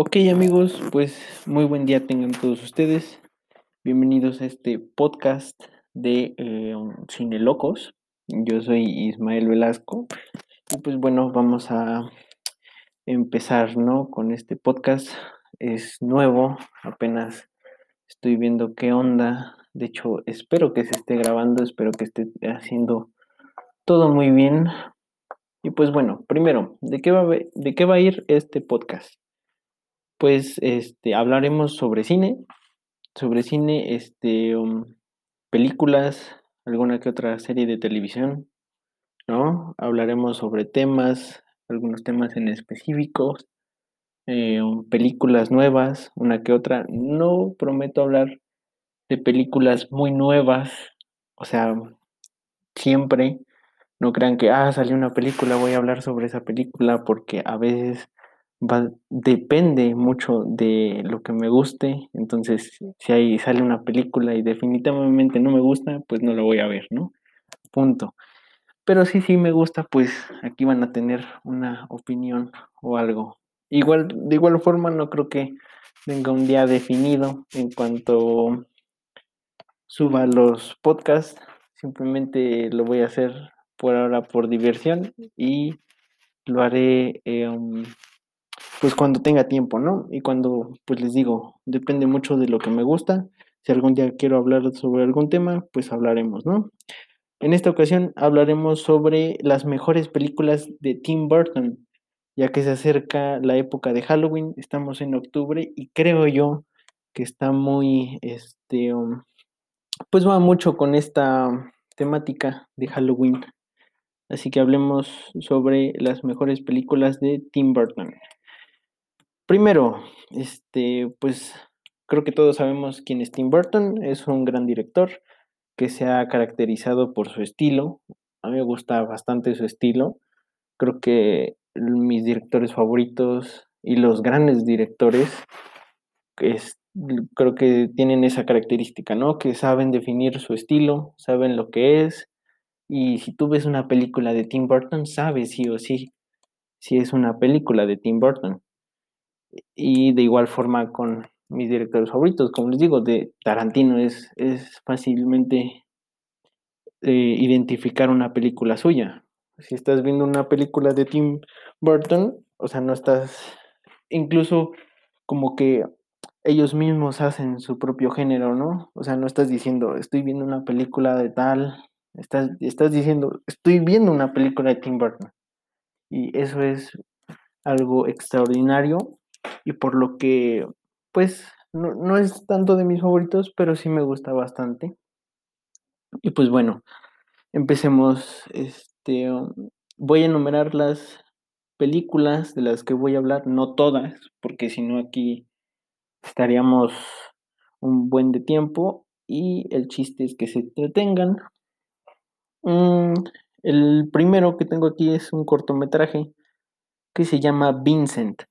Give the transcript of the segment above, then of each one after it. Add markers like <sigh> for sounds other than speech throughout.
Ok amigos, pues muy buen día tengan todos ustedes. Bienvenidos a este podcast de eh, Cine Locos. Yo soy Ismael Velasco y pues bueno, vamos a empezar, ¿no? Con este podcast. Es nuevo, apenas estoy viendo qué onda. De hecho, espero que se esté grabando, espero que esté haciendo todo muy bien. Y pues bueno, primero, ¿de qué va, de qué va a ir este podcast? Pues este hablaremos sobre cine, sobre cine, este um, películas, alguna que otra serie de televisión, ¿no? Hablaremos sobre temas, algunos temas en específicos, eh, um, películas nuevas, una que otra. No prometo hablar de películas muy nuevas, o sea, siempre. No crean que, ah, salió una película, voy a hablar sobre esa película, porque a veces va, depende mucho de lo que me guste. Entonces, si ahí sale una película y definitivamente no me gusta, pues no la voy a ver, ¿no? Punto. Pero si sí me gusta, pues aquí van a tener una opinión o algo. Igual, de igual forma, no creo que tenga un día definido en cuanto suba los podcasts. Simplemente lo voy a hacer por ahora por diversión y lo haré eh, pues cuando tenga tiempo, ¿no? Y cuando, pues les digo, depende mucho de lo que me gusta. Si algún día quiero hablar sobre algún tema, pues hablaremos, ¿no? En esta ocasión hablaremos sobre las mejores películas de Tim Burton, ya que se acerca la época de Halloween, estamos en octubre y creo yo que está muy, este, um, pues va mucho con esta temática de Halloween. Así que hablemos sobre las mejores películas de Tim Burton. Primero, este, pues creo que todos sabemos quién es Tim Burton. Es un gran director que se ha caracterizado por su estilo. A mí me gusta bastante su estilo. Creo que mis directores favoritos y los grandes directores es, creo que tienen esa característica, ¿no? Que saben definir su estilo, saben lo que es. Y si tú ves una película de Tim Burton, sabes sí o sí si es una película de Tim Burton y de igual forma con mis directores favoritos, como les digo, de Tarantino es, es fácilmente eh, identificar una película suya. Si estás viendo una película de Tim Burton, o sea, no estás, incluso como que ellos mismos hacen su propio género, ¿no? O sea, no estás diciendo, estoy viendo una película de tal, estás, estás diciendo, estoy viendo una película de Tim Burton. Y eso es algo extraordinario y por lo que, pues, no, es tanto de mis favoritos, pero sí me gusta bastante. Y pues bueno, empecemos. Este, voy a enumerar las películas de las que voy a hablar, no todas, porque si no aquí estaríamos un buen de tiempo y el chiste es que se entretengan. Mm, el primero que tengo aquí es un cortometraje que se llama Vincent.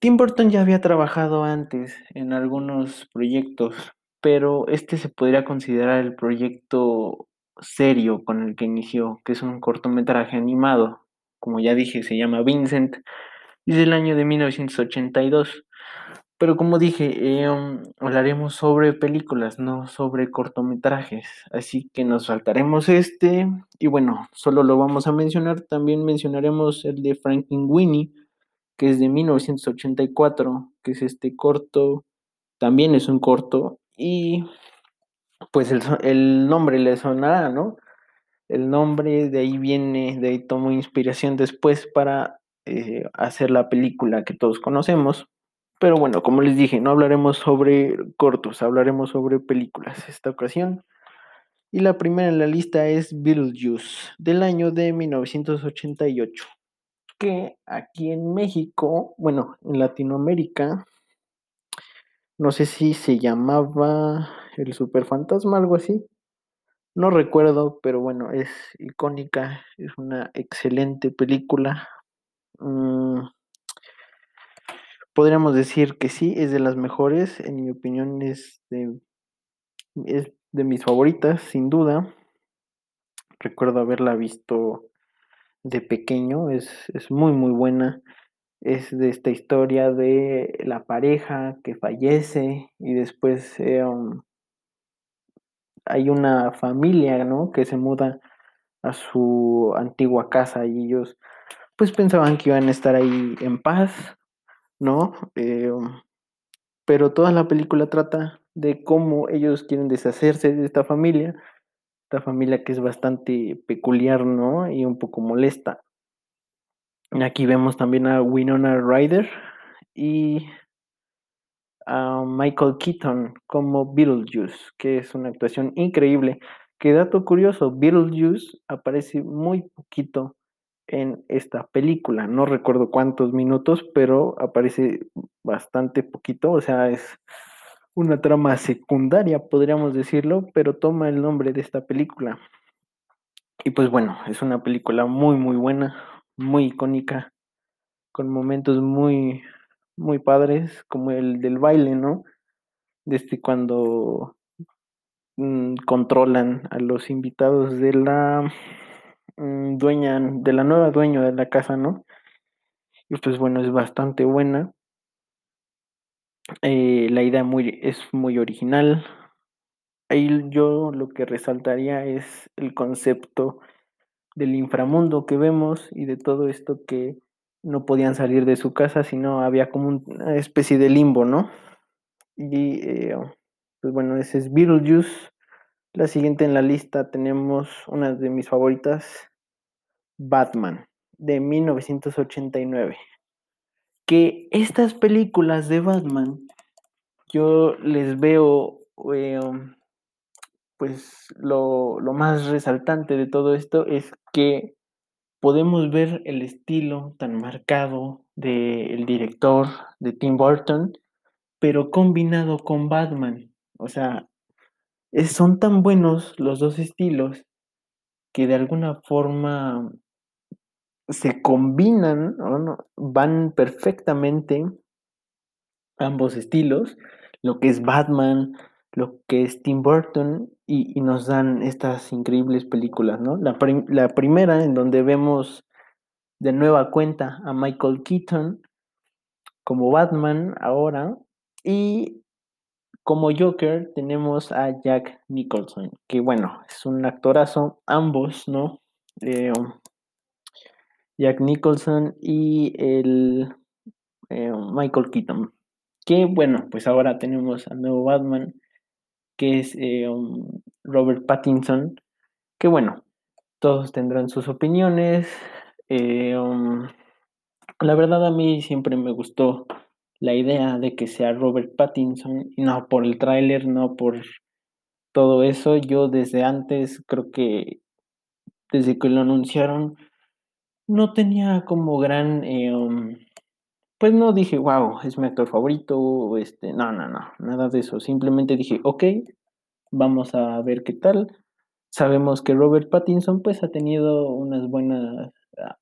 Tim Burton ya había trabajado antes en algunos proyectos, pero este se podría considerar el proyecto serio con el que inició, que es un cortometraje animado. Como ya dije, se llama Vincent y es del año de 1982. Pero como dije, em, hablaremos sobre películas, no sobre cortometrajes. Así que nos saltaremos este. Y bueno, solo lo vamos a mencionar. También mencionaremos el de Winnie que es de 1984, que es este corto, también es un corto, y pues el, nombre le sonará, ¿no? El nombre de ahí viene, de ahí tomó inspiración después para eh, hacer la película que todos conocemos. Pero bueno, como les dije, no hablaremos sobre cortos, hablaremos sobre películas esta ocasión. Y la primera en la lista es Beetlejuice, del año de 1988 que aquí en México, bueno, en Latinoamérica, no sé si se llamaba El Superfantasma, algo así. No recuerdo, pero bueno, es icónica, es una excelente película. Mm, podríamos decir que sí, es de las mejores, en mi opinión es de, es de mis favoritas, sin duda. Recuerdo haberla visto de pequeño, es, muy muy buena. es de esta historia de la pareja que fallece y después eh, um, hay una familia, ¿no? Que se muda a su antigua casa y ellos pues pensaban que iban a estar ahí en paz, ¿no? Eh, um, pero toda la película trata de cómo ellos quieren deshacerse de esta familia, esta familia que es bastante peculiar, ¿no? Y un poco molesta. Aquí vemos también a Winona Ryder y a Michael Keaton como Beetlejuice, que es una actuación increíble. Que dato curioso, Beetlejuice aparece muy poquito en esta película. No recuerdo cuántos minutos, pero aparece bastante poquito. O sea, es una trama secundaria, podríamos decirlo, pero toma el nombre de esta película. Y pues bueno, es una película muy, muy buena, muy icónica, con momentos muy, muy padres, como el del baile, ¿no? Desde cuando mm, controlan a los invitados de la mm, dueña, de la nueva dueña de la casa, ¿no? Y pues bueno, es bastante buena. Eh, la idea muy, es muy original. Ahí yo lo que resaltaría es el concepto del inframundo que vemos y de todo esto que no podían salir de su casa, sino había como una especie de limbo, ¿no? Y eh, pues bueno, ese es Beetlejuice. La siguiente en la lista tenemos una de mis favoritas, Batman, de 1989. Que estas películas de Batman, yo les veo, eh, pues lo, lo más resaltante de todo esto es que podemos ver el estilo tan marcado del director de Tim Burton, pero combinado con Batman. O sea, son tan buenos los dos estilos que de alguna forma se combinan, ¿no? van perfectamente ambos estilos, lo que es Batman, lo que es Tim Burton, y, nos dan estas increíbles películas, ¿no? La primera en donde vemos de nueva cuenta a Michael Keaton como Batman ahora, y como Joker tenemos a Jack Nicholson, que bueno, es un actorazo, ambos, ¿no? Eh, Jack Nicholson y el eh, Michael Keaton. Que bueno, pues ahora tenemos al nuevo Batman, que es eh, Robert Pattinson, que bueno, todos tendrán sus opiniones. Eh, um, la verdad a mí siempre me gustó la idea de que sea Robert Pattinson, y no por el tráiler, no por todo eso. Yo desde antes, creo que desde que lo anunciaron, no tenía como gran, eh, um, pues no dije, wow, es mi actor favorito, este, no, no, no, nada de eso. Simplemente dije, ok, vamos a ver qué tal. Sabemos que Robert Pattinson pues ha tenido unas buenas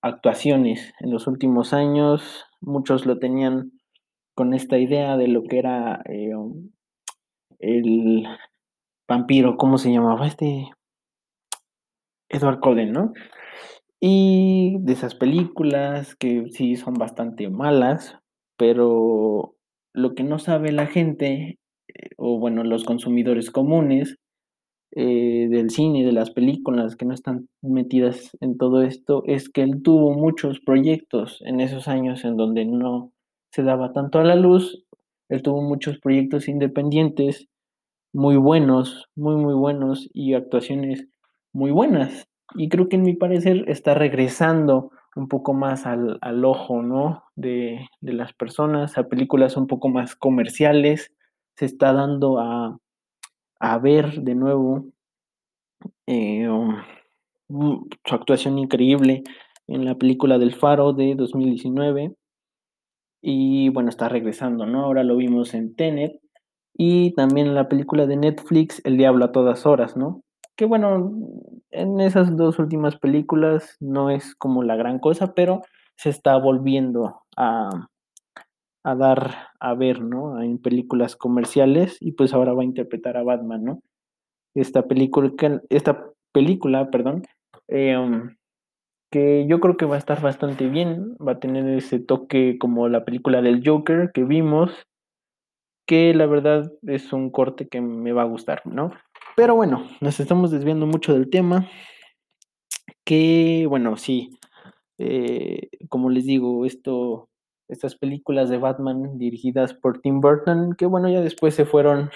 actuaciones en los últimos años. Muchos lo tenían con esta idea de lo que era eh, um, el vampiro, ¿cómo se llamaba? Este Edward Cullen, ¿no? Y de esas películas que sí son bastante malas, pero lo que no sabe la gente, eh, o bueno, los consumidores comunes eh, del cine, de las películas que no están metidas en todo esto, es que él tuvo muchos proyectos en esos años en donde no se daba tanto a la luz, él tuvo muchos proyectos independientes muy buenos, muy, muy buenos y actuaciones muy buenas. Y creo que en mi parecer está regresando un poco más al, al ojo, ¿no? De, de, las personas, a películas un poco más comerciales, se está dando a, a ver de nuevo eh, um, su actuación increíble en la película del Faro de 2019. Y bueno, está regresando, ¿no? Ahora lo vimos en Tenet y también en la película de Netflix, El Diablo a todas horas, ¿no? Que bueno, en esas dos últimas películas no es como la gran cosa, pero se está volviendo a, a dar a ver, ¿no? En películas comerciales y pues ahora va a interpretar a Batman, ¿no? Esta película, esta película, perdón, um, que yo creo que va a estar bastante bien, va a tener ese toque como la película del Joker que vimos, que la verdad es un corte que me va a gustar, ¿no? Pero bueno, nos estamos desviando mucho del tema, que bueno, sí, eh, como les digo, esto, estas películas de Batman dirigidas por Tim Burton, que bueno, ya después se fueron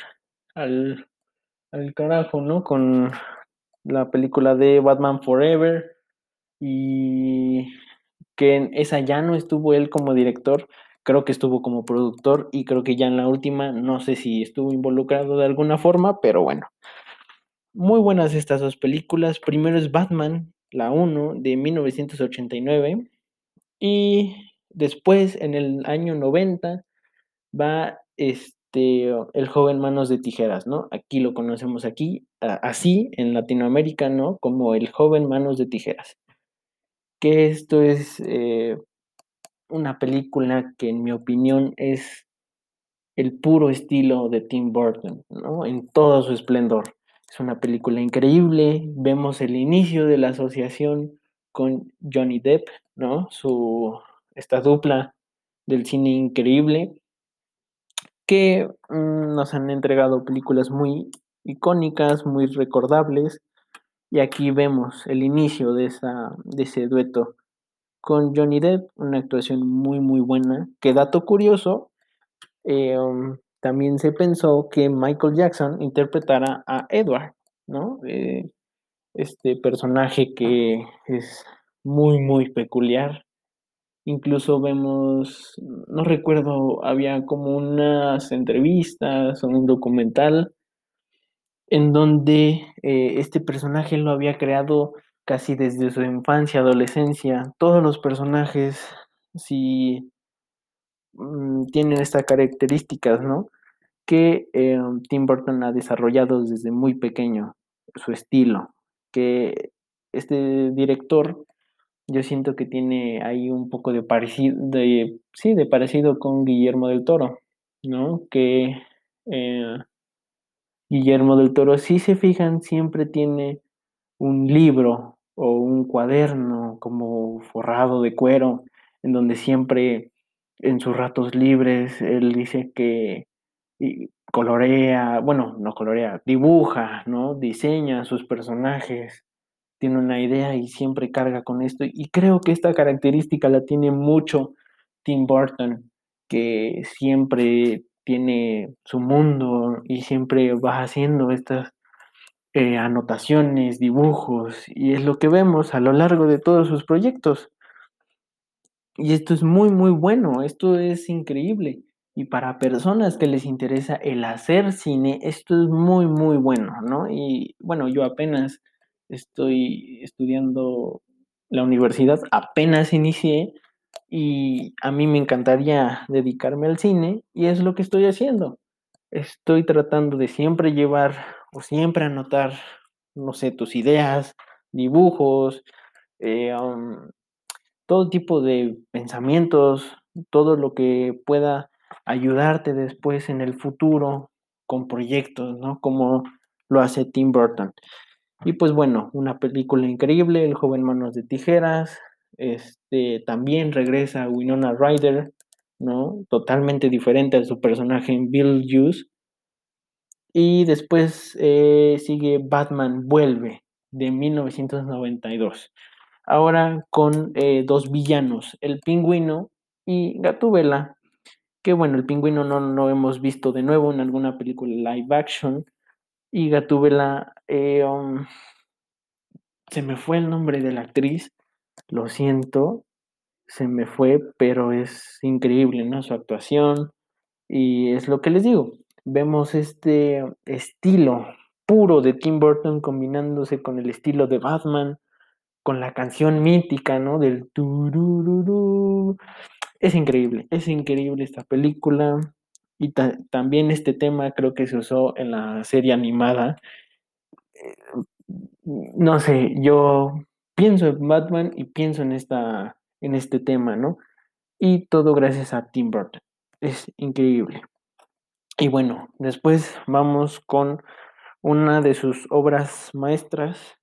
al, al carajo, ¿no? Con la película de Batman Forever y que en esa ya no estuvo él como director, creo que estuvo como productor y creo que ya en la última no sé si estuvo involucrado de alguna forma, pero bueno. Muy buenas estas dos películas. Primero es Batman, la 1 de 1989 y después en el año 90 va este el joven manos de tijeras, ¿no? Aquí lo conocemos aquí así en Latinoamérica, ¿no? Como el joven manos de tijeras que esto es eh, una película que en mi opinión es el puro estilo de Tim Burton, ¿no? En todo su esplendor. Es una película increíble, vemos el inicio de la asociación con Johnny Depp, ¿no? Su, esta dupla del cine increíble, que mm, nos han entregado películas muy icónicas, muy recordables, y aquí vemos el inicio de, esa, de ese dueto con Johnny Depp, una actuación muy muy buena. Que dato curioso, eh, um, también se pensó que Michael Jackson interpretara a Edward, ¿no? Eh, este personaje que es muy muy peculiar. Incluso vemos, no recuerdo, había como unas entrevistas o un documental en donde eh, este personaje lo había creado casi desde su infancia, adolescencia. Todos los personajes sí mm, tienen estas características, ¿no? Que eh, Tim Burton ha desarrollado desde muy pequeño, su estilo. Que este director, yo siento que tiene ahí un poco de parecido, sí, de parecido con Guillermo del Toro, ¿no? Que eh, Guillermo del Toro, si se fijan, siempre tiene un libro o un cuaderno como forrado de cuero, en donde siempre en sus ratos libres él dice que colorea, bueno, no colorea, dibuja, ¿no? Diseña sus personajes, tiene una idea y siempre carga con esto. Y creo que esta característica la tiene mucho Tim Burton, que siempre tiene su mundo y siempre va haciendo estas eh, anotaciones, dibujos, y es lo que vemos a lo largo de todos sus proyectos. Y esto es muy, muy bueno, esto es increíble. Y para personas que les interesa el hacer cine, esto es muy, muy bueno, ¿no? Y bueno, yo apenas estoy estudiando la universidad, apenas inicié y a mí me encantaría dedicarme al cine y es lo que estoy haciendo. Estoy tratando de siempre llevar o siempre anotar, no sé, tus ideas, dibujos, eh, todo tipo de pensamientos, todo lo que pueda ayudarte después en el futuro con proyectos, ¿no? Como lo hace Tim Burton. Y pues bueno, una película increíble, El joven manos de tijeras, este, también regresa Winona Ryder, ¿no? Totalmente diferente a su personaje en Bill Hughes. Y después eh, sigue Batman Vuelve, de 1992. Ahora con eh, dos villanos, el pingüino y Gatúbela, que bueno, el pingüino no lo hemos visto de nuevo en alguna película live action. Y Gatúbela, eh, um, se me fue el nombre de la actriz, lo siento, se me fue, pero es increíble, ¿no? Su actuación. Y es lo que les digo, vemos este estilo puro de Tim Burton combinándose con el estilo de Batman, con la canción mítica, ¿no? Del turururu. Es increíble, es increíble esta película. Y también este tema creo que se usó en la serie animada. Eh, no sé, yo pienso en Batman y pienso en, esta, en este tema, ¿no? Y todo gracias a Tim Burton. Es increíble. Y bueno, después vamos con una de sus obras maestras,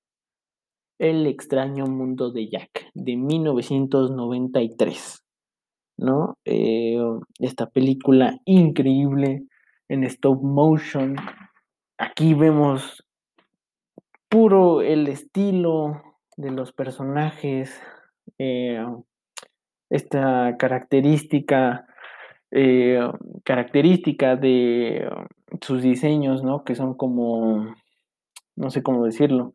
El extraño mundo de Jack, de 1993, ¿no? Eh, esta película increíble en stop motion. Aquí vemos puro el estilo de los personajes, eh, esta característica, eh, característica de sus diseños, ¿no? Que son como, no sé cómo decirlo,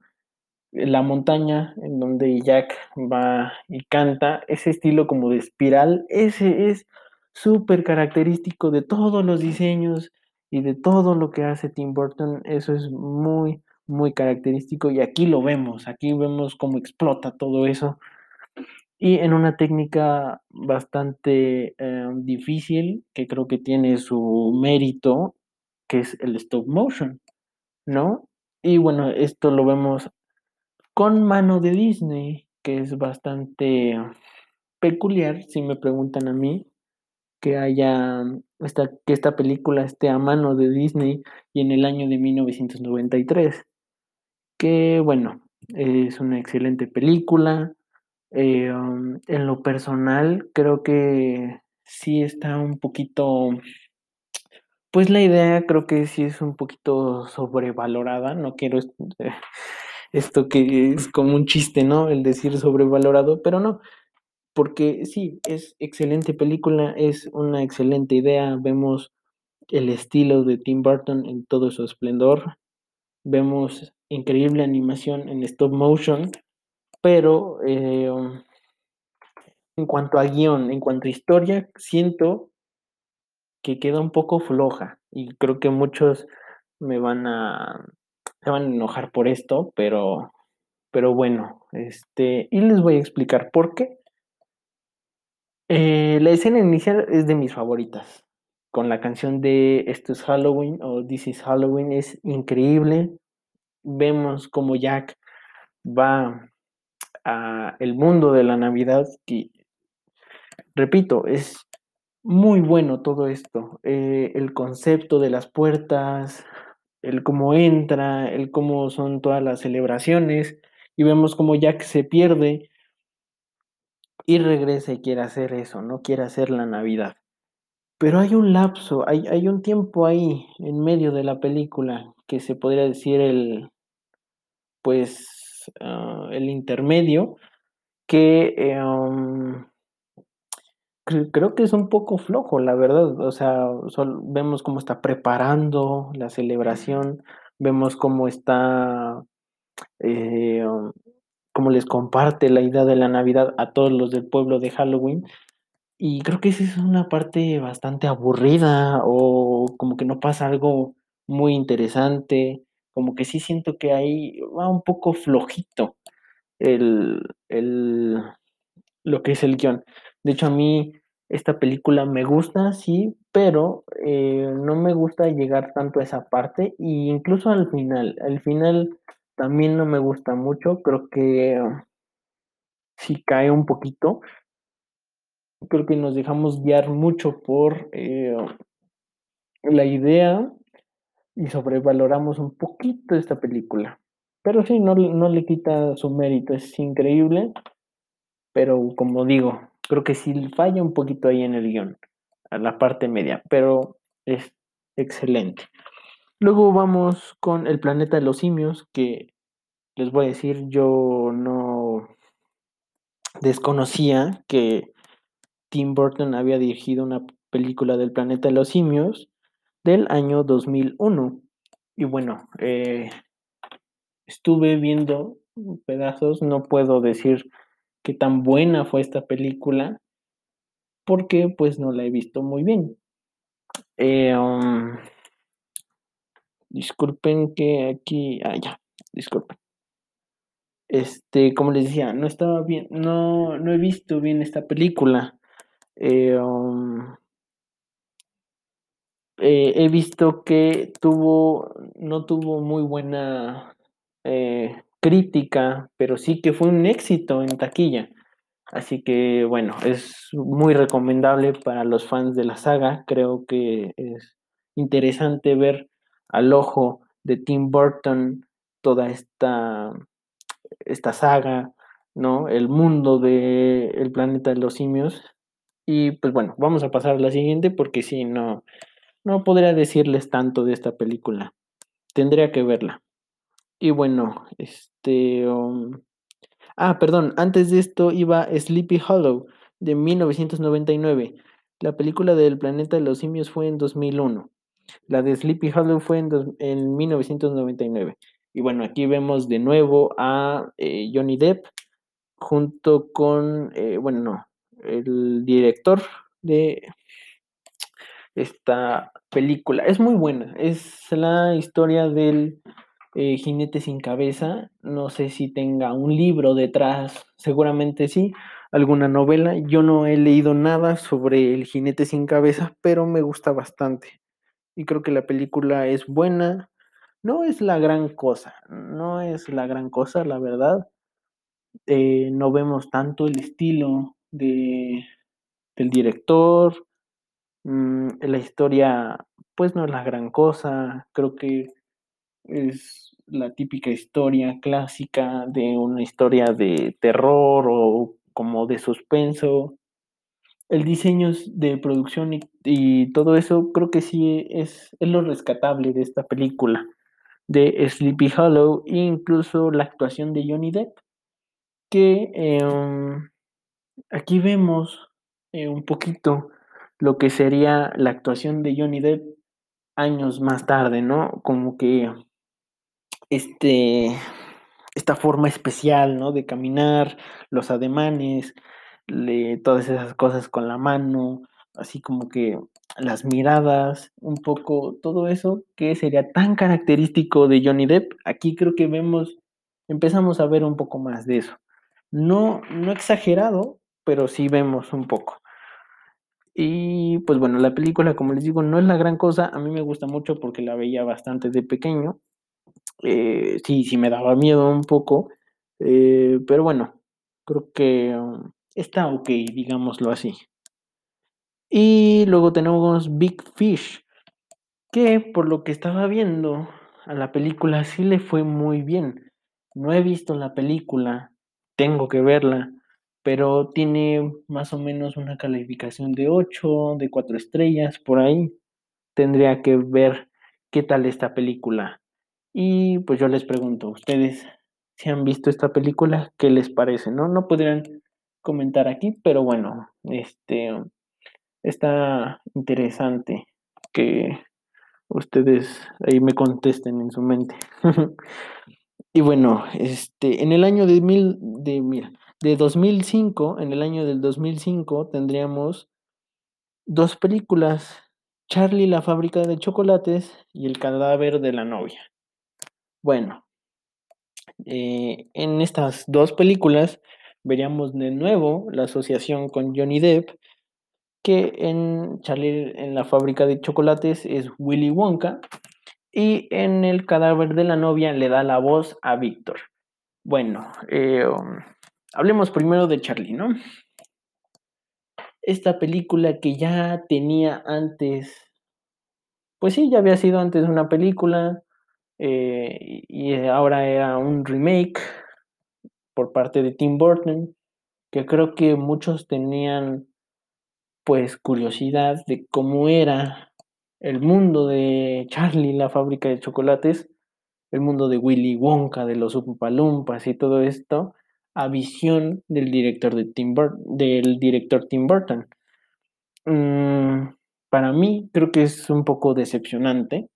la montaña en donde Jack va y canta, ese estilo como de espiral, ese es súper característico de todos los diseños y de todo lo que hace Tim Burton, eso es muy, muy característico y aquí lo vemos, aquí vemos cómo explota todo eso y en una técnica bastante eh, difícil que creo que tiene su mérito, que es el stop motion, ¿no? Y bueno, esto lo vemos con mano de Disney, que es bastante peculiar, si me preguntan a mí, que haya esta, que esta película esté a mano de Disney y en el año de 1993. Que bueno, es una excelente película. Eh, en lo personal, creo que sí está un poquito, pues la idea creo que sí es un poquito sobrevalorada. No quiero esto que es como un chiste, ¿no? El decir sobrevalorado, pero no, porque sí, es excelente película, es una excelente idea, vemos el estilo de Tim Burton en todo su esplendor, vemos increíble animación en stop motion, pero eh, en cuanto a guion, en cuanto a historia, siento que queda un poco floja y creo que muchos me van a se van a enojar por esto, pero pero bueno, este y les voy a explicar por qué. Eh, la escena inicial es de mis favoritas, con la canción de Esto es Halloween o This is Halloween, es increíble. Vemos como Jack va a el mundo de la Navidad y repito, es muy bueno todo esto, eh, el concepto de las puertas, el cómo entra, el cómo son todas las celebraciones y vemos como Jack se pierde y regresa y quiere hacer eso, no quiere hacer la Navidad. Pero hay un lapso, hay, hay un tiempo ahí en medio de la película que se podría decir el, pues, uh, el intermedio, que um, creo que es un poco flojo, la verdad. O sea, vemos cómo está preparando la celebración, vemos cómo está, eh, um, cómo les comparte la idea de la Navidad a todos los del pueblo de Halloween. Y creo que esa es una parte bastante aburrida o como que no pasa algo muy interesante, como que sí siento que ahí va un poco flojito el, el, lo que es el guion. De hecho, a mí esta película me gusta, sí, pero eh, no me gusta llegar tanto a esa parte e incluso al final. Al final también no me gusta mucho, creo que sí cae un poquito. Creo que nos dejamos guiar mucho por eh, la idea y sobrevaloramos un poquito esta película. Pero sí, no, no le quita su mérito, es increíble. Pero como digo, creo que sí falla un poquito ahí en el guion, a la parte media, pero es excelente. Luego vamos con El planeta de los simios, que les voy a decir, yo no desconocía que Tim Burton había dirigido una película del planeta de los simios del año 2001. Y bueno, eh, estuve viendo pedazos, no puedo decir qué tan buena fue esta película, porque pues no la he visto muy bien. Eh, um, disculpen que aquí, ah, ya, disculpen. Este, como les decía, no estaba bien, no, no he visto bien esta película. Eh, um, eh, he visto que tuvo, no tuvo muy buena crítica, pero sí que fue un éxito en taquilla. Así que bueno, es muy recomendable para los fans de la saga. Creo que es interesante ver al ojo de Tim Burton toda esta esta saga, ¿no? El mundo de El planeta de los simios. Y pues bueno, vamos a pasar a la siguiente porque si no, no podría decirles tanto de esta película. Tendría que verla. Y bueno, este... Um, ah, perdón, antes de esto iba Sleepy Hollow de 1999. La película del planeta de los simios fue en 2001. La de Sleepy Hollow fue en, en 1999. Y bueno, aquí vemos de nuevo a eh, Johnny Depp junto con, eh, bueno, no, el director de esta película. Es muy buena, es la historia del eh, jinete sin cabeza. No sé si tenga un libro detrás, seguramente sí, alguna novela. Yo no he leído nada sobre el jinete sin cabeza, pero me gusta bastante. Y creo que la película es buena. No es la gran cosa, no es la gran cosa, la verdad. Eh, no vemos tanto el estilo de, del director. Mm, la historia, pues no es la gran cosa. Creo que es la típica historia clásica de una historia de terror o como de suspenso. El diseño de producción y, todo eso creo que sí es, es, lo rescatable de esta película de Sleepy Hollow incluso la actuación de Johnny Depp que em, aquí vemos eh, un poquito lo que sería la actuación de Johnny Depp años más tarde, ¿no? Como que este, esta forma especial, ¿no? De caminar, los ademanes, todas esas cosas con la mano, así como que las miradas, un poco todo eso que sería tan característico de Johnny Depp. Aquí creo que vemos, empezamos a ver un poco más de eso. No, no exagerado, pero sí vemos un poco. Y pues bueno, la película, como les digo, no es la gran cosa. A mí me gusta mucho porque la veía bastante de pequeño. Eh, sí, sí me daba miedo un poco. Eh, pero bueno, creo que está ok, digámoslo así. Y luego tenemos Big Fish, que por lo que estaba viendo a la película sí le fue muy bien. No he visto la película, tengo que verla, pero tiene más o menos una calificación de 8, de 4 estrellas, por ahí. Tendría que ver qué tal esta película. Y pues yo les pregunto, ¿ustedes si han visto esta película? ¿Qué les parece? No, no podrían comentar aquí, pero bueno, este está interesante que ustedes ahí me contesten en su mente. <laughs> Y bueno, este, en el año de, mil, de, de 2005, en el año del 2005 tendríamos dos películas, Charlie la fábrica de chocolates y El cadáver de la novia. Bueno, eh, en estas dos películas veríamos de nuevo la asociación con Johnny Depp, que en Charlie en la fábrica de chocolates es Willy Wonka y en el cadáver de la novia le da la voz a Víctor. Bueno, eh, um, hablemos primero de Charlie, ¿no? Esta película que ya tenía antes, pues sí, ya había sido antes una película eh, y ahora era un remake por parte de Tim Burton, que creo que muchos tenían pues curiosidad de cómo era el mundo de Charlie, la fábrica de chocolates, el mundo de Willy Wonka, de los Umpalumpas y todo esto, a visión del director, de Tim, del director Tim Burton. Mm, para mí creo que es un poco decepcionante.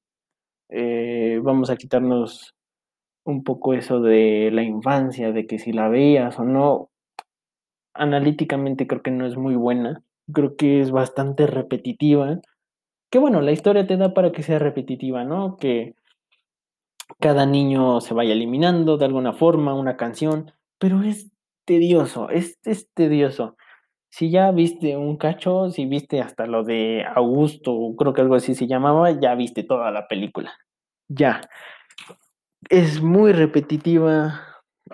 Eh, vamos a quitarnos un poco eso de la infancia, de que si la veías o no, analíticamente creo que no es muy buena. Creo que es bastante repetitiva que bueno, la historia te da para que sea repetitiva, ¿no? Que cada niño se vaya eliminando de alguna forma, una canción, pero es tedioso, es, es tedioso. Si ya viste un cacho, si viste hasta lo de Augusto, creo que algo así se llamaba, ya viste toda la película. Ya. Es muy repetitiva,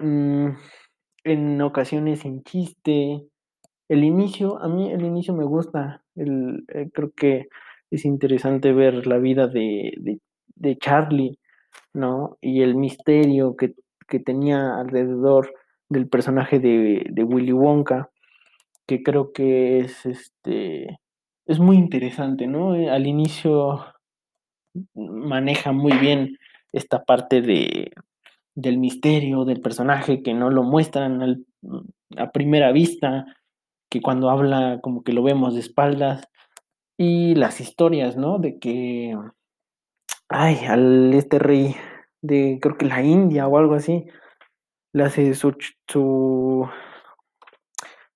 mm, en ocasiones sin chiste. El inicio, a mí el inicio me gusta. El, eh, creo que es interesante ver la vida de, Charlie, ¿no? Y el misterio que, que tenía alrededor del personaje de, de Willy Wonka, que creo que es este es muy interesante, ¿no? Eh, al inicio maneja muy bien esta parte de, del misterio del personaje que no lo muestran al, a primera vista, que cuando habla como que lo vemos de espaldas, y las historias, ¿no? De que, ay, al este rey de, creo que la India o algo así, le hace su, su,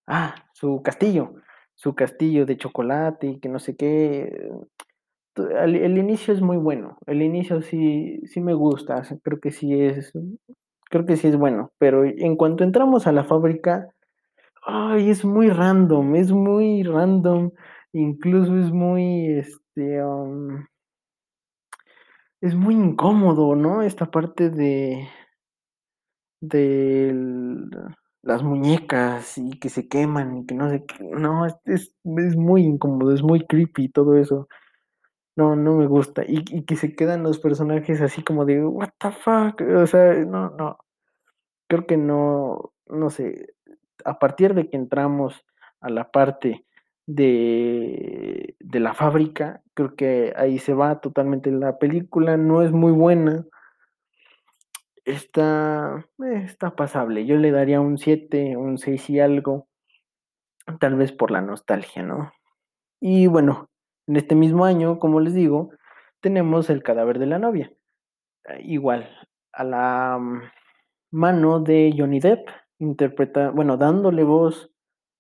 ah, su castillo, su castillo de chocolate y que no sé qué. El, inicio es muy bueno, el inicio sí, sí me gusta, creo que sí es, creo que sí es bueno, pero en cuanto entramos a la fábrica, ay, es muy random, es muy random, incluso es muy, este, um, es muy incómodo, ¿no? Esta parte de, de las muñecas y que se queman y que no sé qué, no, es, es, es muy incómodo, es muy creepy todo eso. No, no me gusta. Y, y, que se quedan los personajes así como de, what the fuck, o sea, no, no. Creo que no, no sé, a partir de que entramos a la parte de, de la fábrica, creo que ahí se va totalmente la película, no es muy buena, está, eh, está pasable, yo le daría un 7, un 6 y algo, tal vez por la nostalgia, ¿no? Y bueno, en este mismo año, como les digo, tenemos el cadáver de la novia, igual, a la mano de Johnny Depp, interpreta, bueno, dándole voz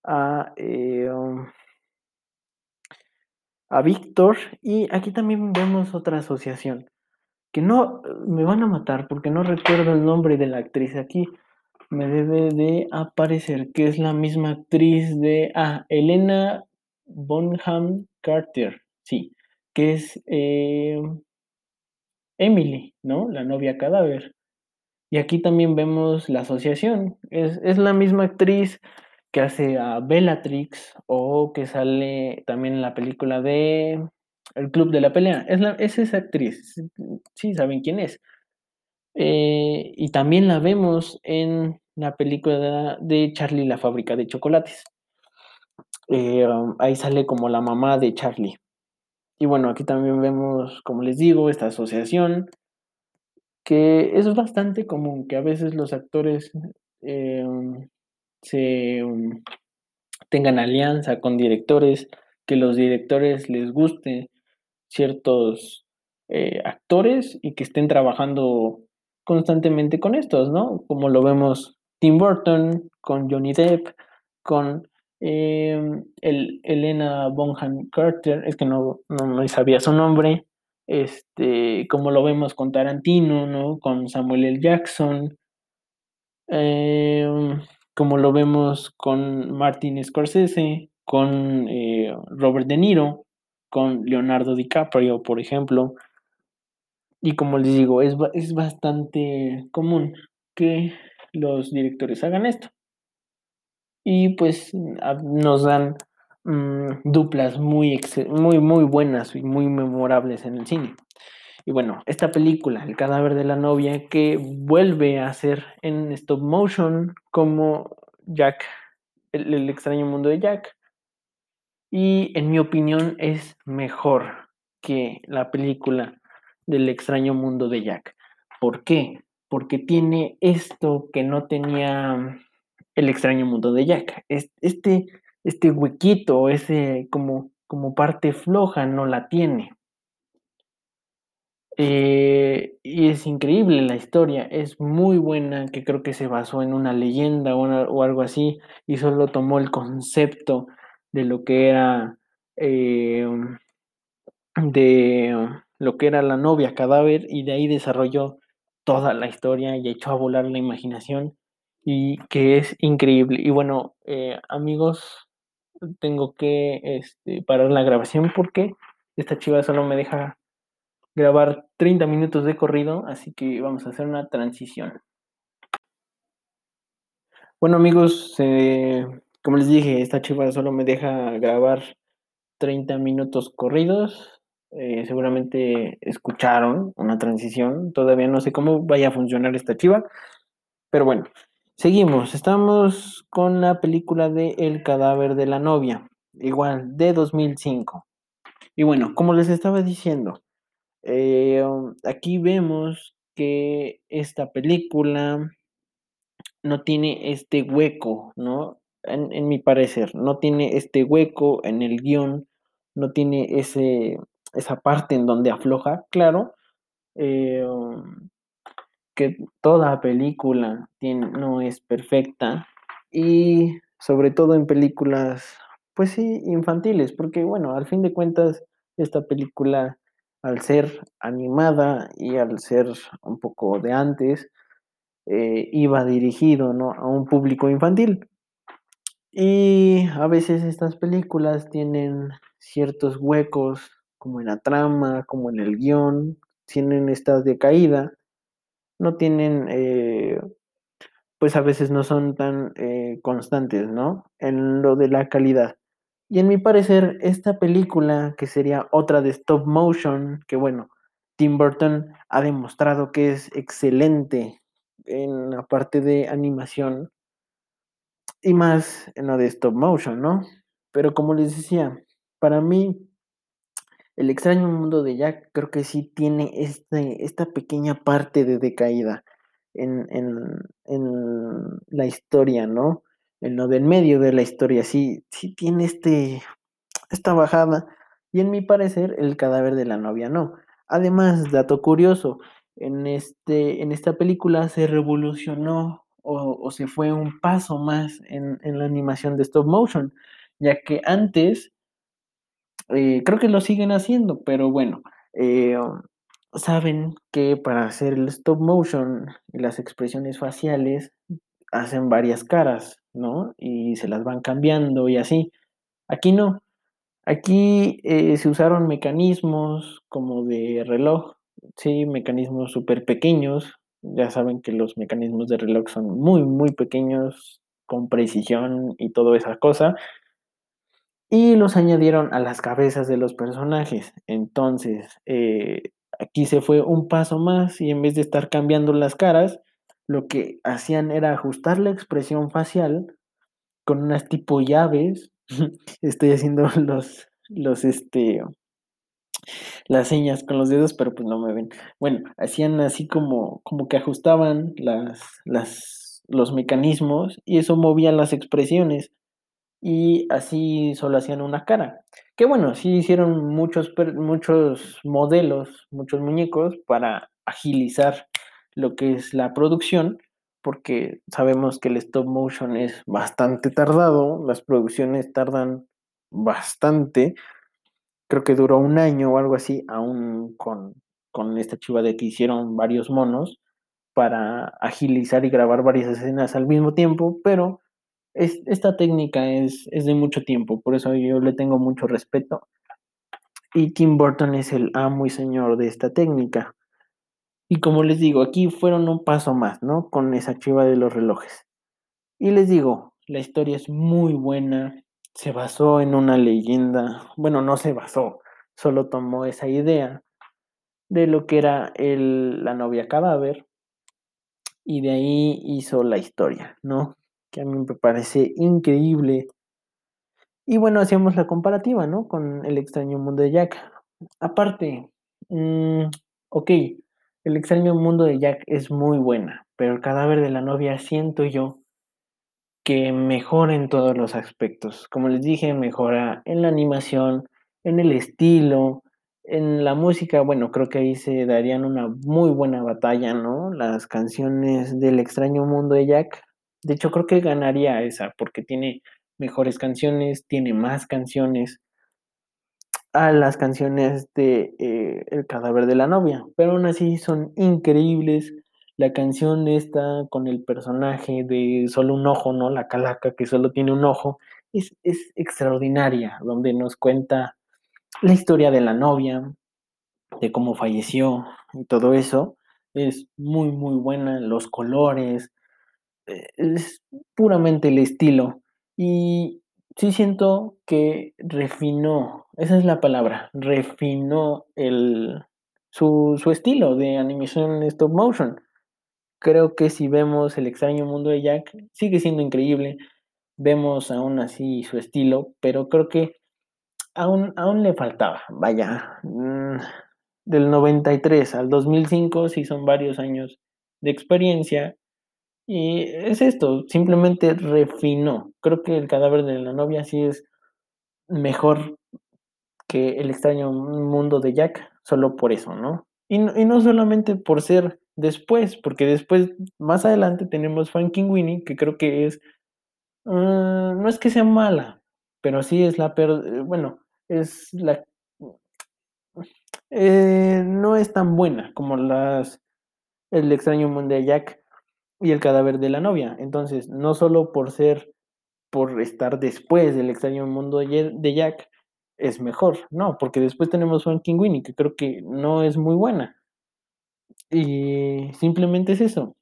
a, eh, a Víctor. Y aquí también vemos otra asociación, que no, me van a matar porque no recuerdo el nombre de la actriz aquí. Me debe de aparecer que es la misma actriz de, ah, Elena Bonham Carter, sí, que es eh, Emily, ¿no? La novia cadáver. Y aquí también vemos la asociación. Es, es, la misma actriz que hace a Bellatrix o que sale también en la película de El Club de la Pelea. Es, la, es esa actriz. Sí, saben quién es. Eh, y también la vemos en la película de Charlie la fábrica de chocolates. Eh, ahí sale como la mamá de Charlie. Y bueno, aquí también vemos, como les digo, esta asociación que es bastante común que a veces los actores eh, se um, tengan alianza con directores, que los directores les guste ciertos eh, actores y que estén trabajando constantemente con estos, ¿no? Como lo vemos Tim Burton con Johnny Depp, con eh, el, Elena Bonham Carter, es que no, no, sabía su nombre, este, como lo vemos con Tarantino, ¿no? Con Samuel L. Jackson, eh, como lo vemos con Martin Scorsese, con eh, Robert De Niro, con Leonardo DiCaprio, por ejemplo. Y como les digo, es, es bastante común que los directores hagan esto. Y pues nos dan mmm, duplas muy, muy, muy buenas y muy memorables en el cine. Y bueno, esta película, El cadáver de la novia, que vuelve a ser en stop motion como Jack, el extraño mundo de Jack. Y en mi opinión es mejor que la película del extraño mundo de Jack. ¿Por qué? Porque tiene esto que no tenía el extraño mundo de Jack. Este, este huequito, ese como, como parte floja, no la tiene. Eh, y es increíble la historia, es muy buena, que creo que se basó en una leyenda o, o algo así, y solo tomó el concepto de lo que era eh, de lo que era la novia cadáver y de ahí desarrolló toda la historia y echó a volar la imaginación y que es increíble. Y bueno, eh, amigos, tengo que este, parar la grabación porque esta chiva solo me deja grabar 30 minutos de corrido, así que vamos a hacer una transición. Bueno amigos, eh, como les dije, esta chiva solo me deja grabar 30 minutos corridos. Eh, seguramente escucharon una transición. Todavía no sé cómo vaya a funcionar esta chiva, Pero bueno, seguimos. Estamos con la película de El cadáver de la novia, igual, de 2005. Y bueno, como les estaba diciendo, eh, aquí vemos que esta película no tiene este hueco, ¿no? En, mi parecer, no tiene este hueco en el guion, no tiene ese, esa parte en donde afloja, claro, eh, que toda película tiene, no es perfecta y sobre todo en películas, pues sí, infantiles, porque bueno, al fin de cuentas, esta película, al ser animada y al ser un poco de antes, eh, iba dirigido ¿no? a un público infantil. Y a veces estas películas tienen ciertos huecos, como en la trama, como en el guion, tienen esta decaída, no tienen, eh, pues a veces no son tan eh, constantes, ¿no? En lo de la calidad. Y en mi parecer, esta película, que sería otra de stop motion, que bueno, Tim Burton ha demostrado que es excelente en la parte de animación y más en lo de stop motion, ¿no? Pero como les decía, para mí, el extraño mundo de Jack creo que sí tiene este, esta pequeña parte de decaída en, en, en, la historia, ¿no? En lo del medio de la historia, sí, sí tiene este, esta bajada. Y en mi parecer, el cadáver de la novia no. Además, dato curioso, en, este, en esta película se revolucionó o, se fue un paso más en, en, la animación de stop motion, ya que antes, eh, creo que lo siguen haciendo, pero bueno, eh, saben que para hacer el stop motion y las expresiones faciales hacen varias caras, ¿no? Y se las van cambiando y así. Aquí no. Aquí eh, se usaron mecanismos como de reloj, sí, mecanismos súper pequeños. Ya saben que los mecanismos de reloj son muy, muy pequeños, con precisión y toda esa cosa. Y los añadieron a las cabezas de los personajes. Entonces, eh, aquí se fue un paso más y en vez de estar cambiando las caras, lo que hacían era ajustar la expresión facial con unas tipo llaves. <laughs> Estoy haciendo los, los, este, las señas con los dedos, pero pues no me ven. Bueno, hacían así como, como que ajustaban las, las, los mecanismos y eso movía las expresiones y así solo hacían una cara. Que bueno, sí hicieron muchos, muchos modelos, muchos muñecos para agilizar lo que es la producción, porque sabemos que el stop motion es bastante tardado, las producciones tardan bastante, creo que duró un año o algo así, aún con, con esta chiva de que hicieron varios monos para agilizar y grabar varias escenas al mismo tiempo, pero es, esta técnica es, es, de mucho tiempo, por eso yo le tengo mucho respeto. Y Tim Burton es el amo y señor de esta técnica. Y como les digo, aquí fueron un paso más, ¿no? Con esa chiva de los relojes. Y les digo, la historia es muy buena, se basó en una leyenda, bueno, no se basó, solo tomó esa idea de lo que era el, la novia cadáver y de ahí hizo la historia, ¿no? que a mí me parece increíble. Y bueno, hacíamos la comparativa, ¿no? Con el extraño mundo de Jack. Aparte, mmm, ok, el extraño mundo de Jack es muy buena, pero el cadáver de la novia siento yo que mejora en todos los aspectos. Como les dije, mejora en la animación, en el estilo, en la música, bueno, creo que ahí se darían una muy buena batalla, ¿no? Las canciones del extraño mundo de Jack de hecho, creo que ganaría esa porque tiene mejores canciones, tiene más canciones a las canciones de eh, El cadáver de la novia, pero aún así son increíbles. La canción está con el personaje de solo un ojo, ¿no? La calaca que solo tiene un ojo, es, es extraordinaria, donde nos cuenta la historia de la novia, de cómo falleció y todo eso. Es muy, muy buena, los colores, es puramente el estilo. Y sí siento que refinó, esa es la palabra, refinó el, su, su estilo de animación stop motion. Creo que si vemos el extraño mundo de Jack, sigue siendo increíble. Vemos aún así su estilo, pero creo que aún, aún le faltaba. Vaya, mm, del 93 al 2005 sí son varios años de experiencia. Y es esto, simplemente refinó. Creo que el cadáver de la novia sí es mejor que el extraño mundo de Jack, solo por eso, ¿no? Y y no solamente por ser después, porque después, más adelante, tenemos Frankie Winnie, que creo que es. Uh, no es que sea mala, pero sí es la peor. Bueno, es la. Eh, no es tan buena como las. El extraño mundo de Jack y el cadáver de la novia. Entonces, no solo por ser. Por estar después del extraño mundo de Jack, es mejor, no, porque después tenemos Frankie Winnie, que creo que no es muy buena. Y simplemente es eso.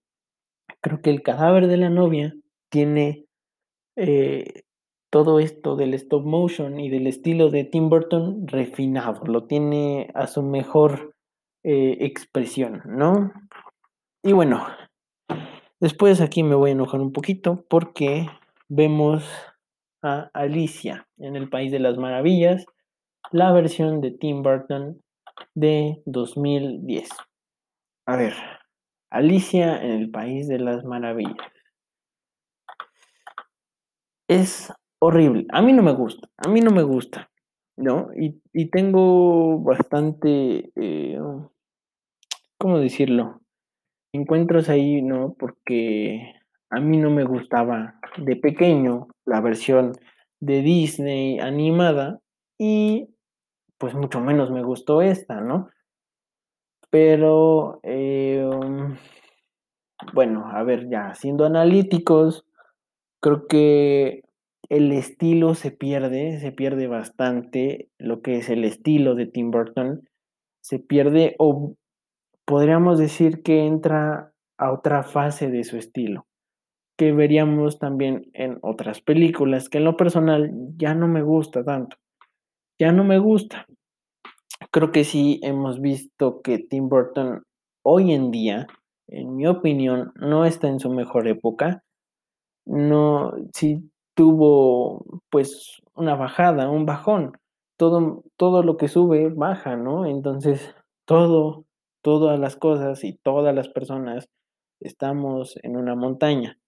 Creo que el cadáver de la novia tiene eh, todo esto del stop motion y del estilo de Tim Burton refinado, lo tiene a su mejor eh, expresión, ¿no? Y bueno, después aquí me voy a enojar un poquito porque vemos a Alicia en el País de las Maravillas, la versión de Tim Burton de 2010. A ver, Alicia en el País de las Maravillas. Es horrible. A mí no me gusta. A mí no me gusta. ¿No? Y, y tengo bastante. Eh, ¿Cómo decirlo? Encuentros ahí, ¿no? Porque a mí no me gustaba de pequeño la versión de Disney animada y pues mucho menos me gustó esta, ¿no? Pero, eh, bueno, a ver, ya siendo analíticos, creo que el estilo se pierde, se pierde bastante, lo que es el estilo de Tim Burton, se pierde o podríamos decir que entra a otra fase de su estilo, que veríamos también en otras películas, que en lo personal ya no me gusta tanto, ya no me gusta, creo que sí hemos visto que Tim Burton hoy en día, en mi opinión, no está en su mejor época. No, sí tuvo pues una bajada, un bajón. Todo, todo lo que sube baja, ¿no? Entonces, todo, todas las cosas y todas las personas estamos en una montaña.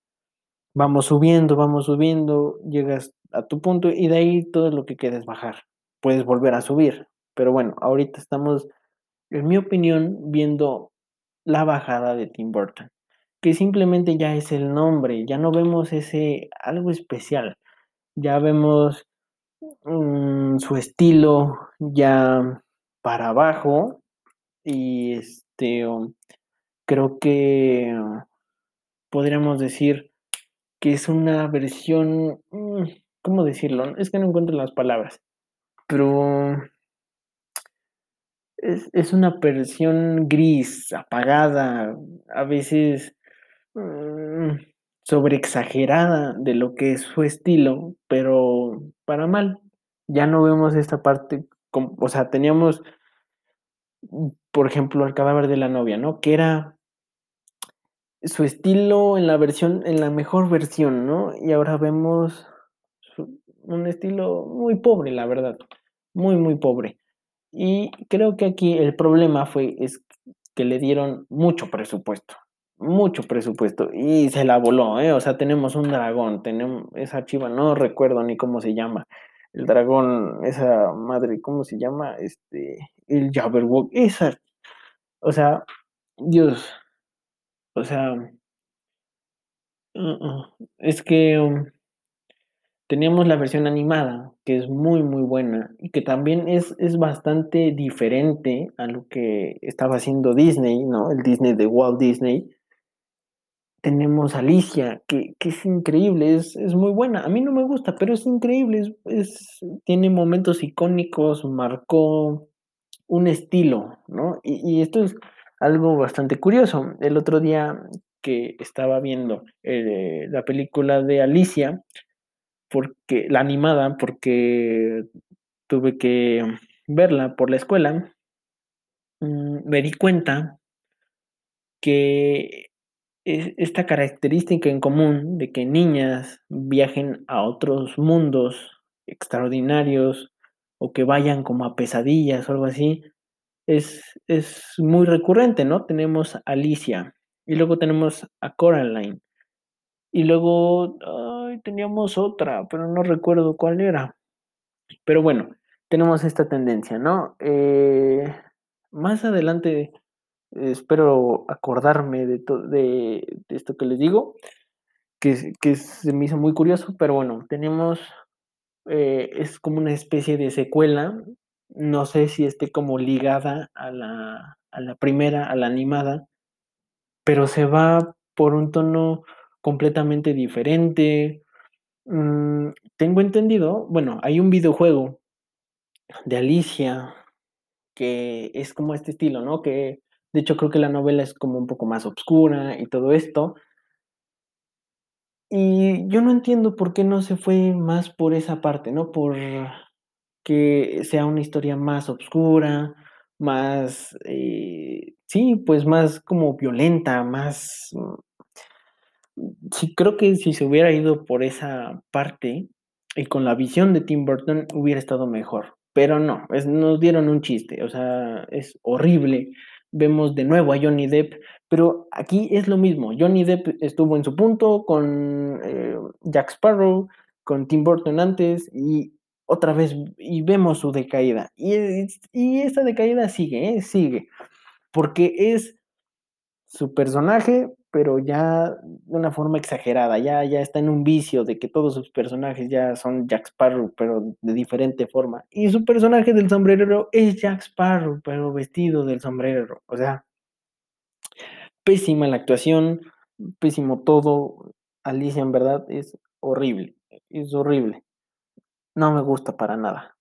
Vamos subiendo, vamos subiendo, llegas a tu punto y de ahí todo lo que queda es bajar. Puedes volver a subir, pero bueno, ahorita estamos, en mi opinión, viendo la bajada de Tim Burton, que simplemente ya es el nombre, ya no vemos ese algo especial, ya vemos um, su estilo ya para abajo y este um, creo que uh, podríamos decir que es una versión, um, ¿cómo decirlo? Es que no encuentro las palabras, pero es, es una versión gris, apagada, a veces mm, sobreexagerada de lo que es su estilo, pero para mal. Ya no vemos esta parte, como, o sea, teníamos, por ejemplo, el cadáver de la novia, ¿no? Que era su estilo en la versión, en la mejor versión, ¿no? Y ahora vemos un estilo muy pobre, la verdad, muy, muy pobre. Y creo que aquí el problema fue es que le dieron mucho presupuesto, mucho presupuesto y se la voló, ¿eh? O sea, tenemos un dragón, tenemos esa chiva, no recuerdo ni cómo se llama. El dragón, esa madre, ¿cómo se llama? Este, el Jabberwock, esa, o sea, Dios, o sea, uh -uh. es que um, teníamos la versión animada, que es muy, muy buena y que también es, es bastante diferente a lo que estaba haciendo Disney, ¿no? El Disney de Walt Disney. Tenemos Alicia, que, que es increíble, es, es, muy buena. A mí no me gusta, pero es increíble, es, es, tiene momentos icónicos, marcó un estilo, ¿no? Y, y esto es algo bastante curioso. El otro día que estaba viendo eh, la película de Alicia, porque la animada, porque tuve que verla por la escuela, mmm, me di cuenta que esta característica en común de que niñas viajen a otros mundos extraordinarios o que vayan como a pesadillas o algo así, es, es muy recurrente, ¿no? Tenemos a Alicia y luego tenemos a Coraline y luego ay, teníamos otra, pero no recuerdo cuál era. Pero bueno, tenemos esta tendencia, ¿no? Eh, más adelante espero acordarme de, de, esto que les digo, que, que, se me hizo muy curioso, pero bueno, tenemos, eh, es como una especie de secuela, no sé si esté como ligada a la, a la primera, a la animada, pero se va por un tono completamente diferente. Mm, tengo entendido, bueno, hay un videojuego de Alicia que es como este estilo, ¿no? Que de hecho, creo que la novela es como un poco más oscura y todo esto. Y yo no entiendo por qué no se fue más por esa parte, ¿no? Por que sea una historia más oscura, más, eh, sí, pues más como violenta, más... Sí, creo que si se hubiera ido por esa parte y con la visión de Tim Burton hubiera estado mejor. Pero no, nos dieron un chiste, o sea, es horrible vemos de nuevo a Johnny Depp, pero aquí es lo mismo. Johnny Depp estuvo en su punto con eh, Jack Sparrow, con Tim Burton antes y otra vez y vemos su decaída. Y, esa decaída sigue, ¿eh? sigue, porque es su personaje, pero ya de una forma exagerada, ya, ya está en un vicio de que todos sus personajes ya son Jack Sparrow, pero de diferente forma. Y su personaje del sombrerero es Jack Sparrow, pero vestido del sombrerero. O sea, pésima la actuación, pésimo todo. Alicia en verdad es horrible, es horrible. No me gusta para nada.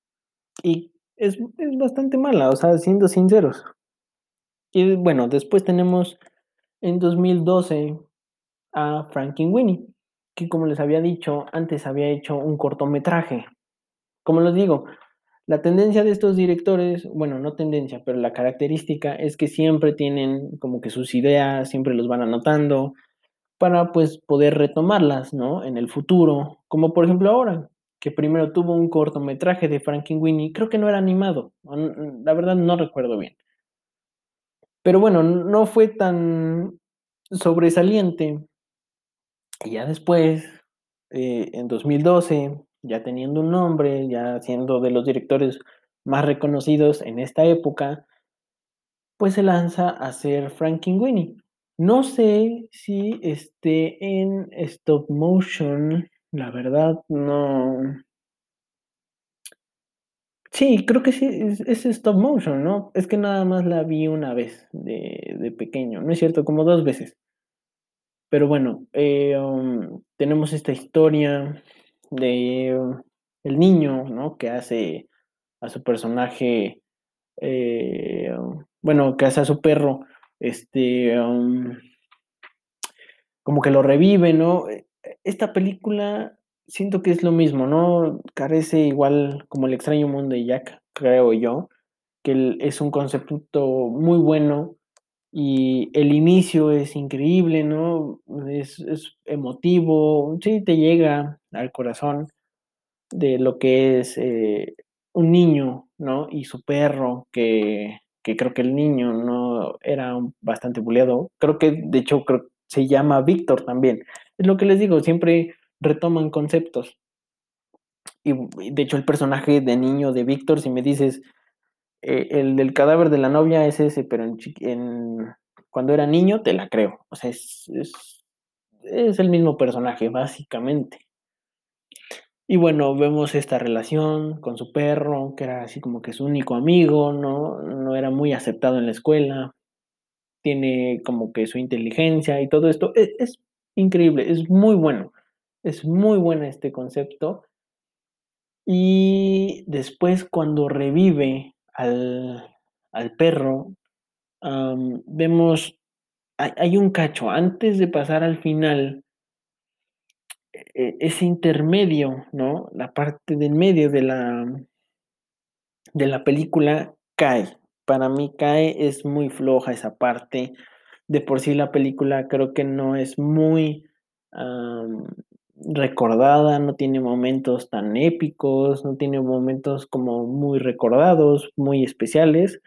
Y es, es bastante mala, o sea, siendo sinceros. Y bueno, después tenemos en 2012 a Winnie, que como les había dicho, antes había hecho un cortometraje. Como les digo, la tendencia de estos directores, bueno, no tendencia, pero la característica es que siempre tienen como que sus ideas, siempre los van anotando para pues poder retomarlas, ¿no? En el futuro, como por ejemplo ahora, que primero tuvo un cortometraje de Winnie, creo que no era animado, la verdad no recuerdo bien. Pero bueno, no fue tan sobresaliente. Y ya después, eh, en 2012, ya teniendo un nombre, ya siendo de los directores más reconocidos en esta época, pues se lanza a hacer Winnie. No sé si esté en stop motion, la verdad no, Sí, creo que sí, es, stop motion, ¿no? Es que nada más la vi una vez de, pequeño, ¿no es cierto? Como dos veces. Pero bueno, eh, um, tenemos esta historia de el niño, ¿no? Que hace a su personaje, eh, bueno, que hace a su perro, este, um, como que lo revive, ¿no? Esta película siento que es lo mismo, ¿no? Carece igual como el extraño mundo de Jack, creo yo, que es un concepto muy bueno y el inicio es increíble, ¿no? Es, emotivo, sí, te llega al corazón de lo que es eh, un niño, ¿no? Y su perro, que, que creo que el niño no era bastante buleado. Creo que, de hecho, creo, se llama Víctor también. Es lo que les digo, siempre retoman conceptos. Y de hecho el personaje de niño de Víctor, si me dices, eh, el del cadáver de la novia es ese, pero en, cuando era niño te la creo. O sea, es, es, el mismo personaje, básicamente. Y bueno, vemos esta relación con su perro, que era así como que su único amigo, ¿no? No era muy aceptado en la escuela. Tiene como que su inteligencia y todo esto. E, es increíble, es muy bueno. Es muy bueno este concepto. Y después cuando revive al, perro, vemos, hay, un cacho, antes de pasar al final, e, ese intermedio, ¿no? La parte del medio de la, de la película cae. Para mí cae, es muy floja esa parte. De por sí la película creo que no es muy recordada, no tiene momentos tan épicos, no tiene momentos como muy recordados, muy especiales.